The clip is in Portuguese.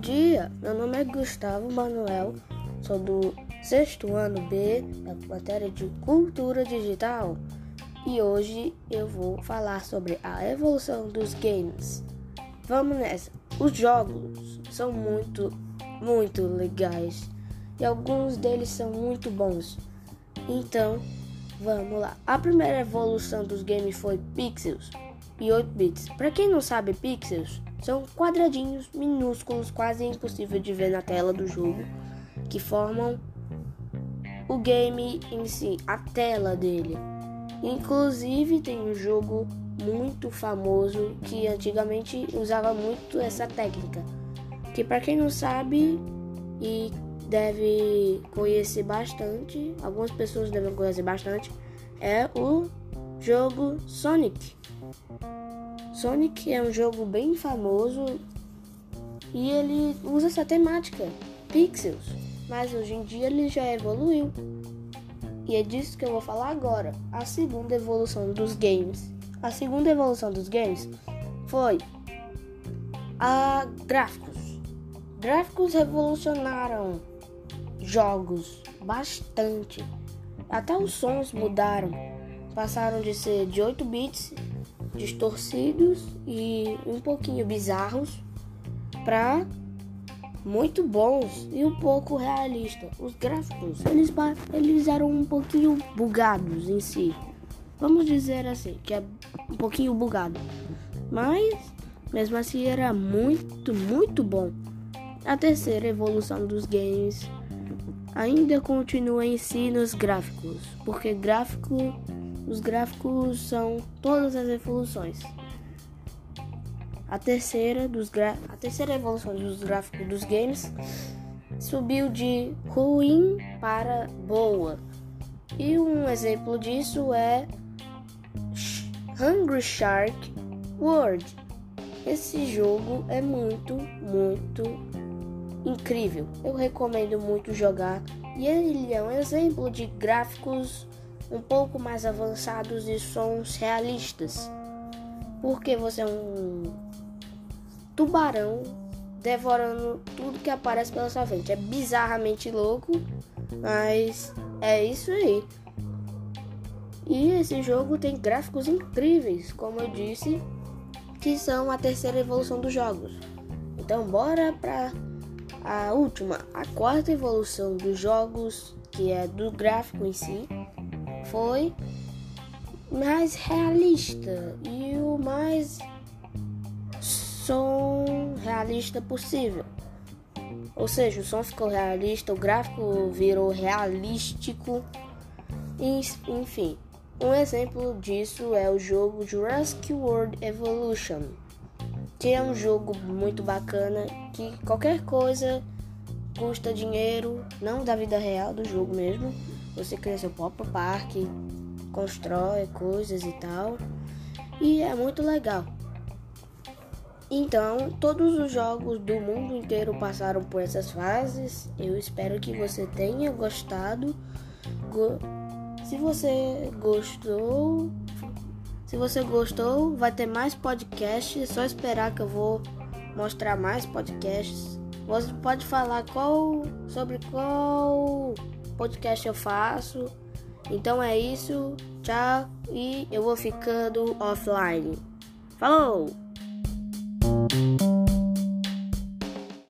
dia, meu nome é Gustavo Manuel, sou do sexto ano B da matéria de Cultura Digital e hoje eu vou falar sobre a evolução dos games. Vamos nessa! Os jogos são muito, muito legais e alguns deles são muito bons. Então, vamos lá. A primeira evolução dos games foi Pixels e 8 bits. Para quem não sabe, Pixels são quadradinhos minúsculos, quase impossível de ver na tela do jogo, que formam o game em si, a tela dele. Inclusive tem um jogo muito famoso que antigamente usava muito essa técnica, que para quem não sabe e deve conhecer bastante, algumas pessoas devem conhecer bastante, é o jogo Sonic. Sonic é um jogo bem famoso e ele usa essa temática, pixels, mas hoje em dia ele já evoluiu. E é disso que eu vou falar agora, a segunda evolução dos games. A segunda evolução dos games foi a gráficos. Gráficos revolucionaram jogos bastante. Até os sons mudaram. Passaram de ser de 8 bits distorcidos e um pouquinho bizarros para muito bons e um pouco realistas. Os gráficos eles, eles eram um pouquinho bugados em si. Vamos dizer assim, que é um pouquinho bugado. Mas mesmo assim era muito, muito bom. A terceira evolução dos games ainda continua em si nos gráficos, porque gráfico os gráficos são todas as evoluções. A terceira, dos a terceira evolução dos gráficos dos games subiu de ruim para boa. E um exemplo disso é Hungry Shark World. Esse jogo é muito, muito incrível. Eu recomendo muito jogar e ele é um exemplo de gráficos um pouco mais avançados e sons realistas. Porque você é um tubarão devorando tudo que aparece pela sua frente. É bizarramente louco, mas é isso aí. E esse jogo tem gráficos incríveis, como eu disse, que são a terceira evolução dos jogos. Então bora pra a última, a quarta evolução dos jogos, que é do gráfico em si foi mais realista e o mais som realista possível. Ou seja, o som ficou realista, o gráfico virou realístico. Enfim, um exemplo disso é o jogo Jurassic World Evolution, que é um jogo muito bacana que qualquer coisa custa dinheiro, não da vida real do jogo mesmo você cria seu próprio parque, constrói coisas e tal. E é muito legal. Então, todos os jogos do mundo inteiro passaram por essas fases. Eu espero que você tenha gostado. Se você gostou, se você gostou, vai ter mais podcasts. É só esperar que eu vou mostrar mais podcasts. Você pode falar qual sobre qual podcast eu faço. Então é isso, tchau e eu vou ficando offline. Falou!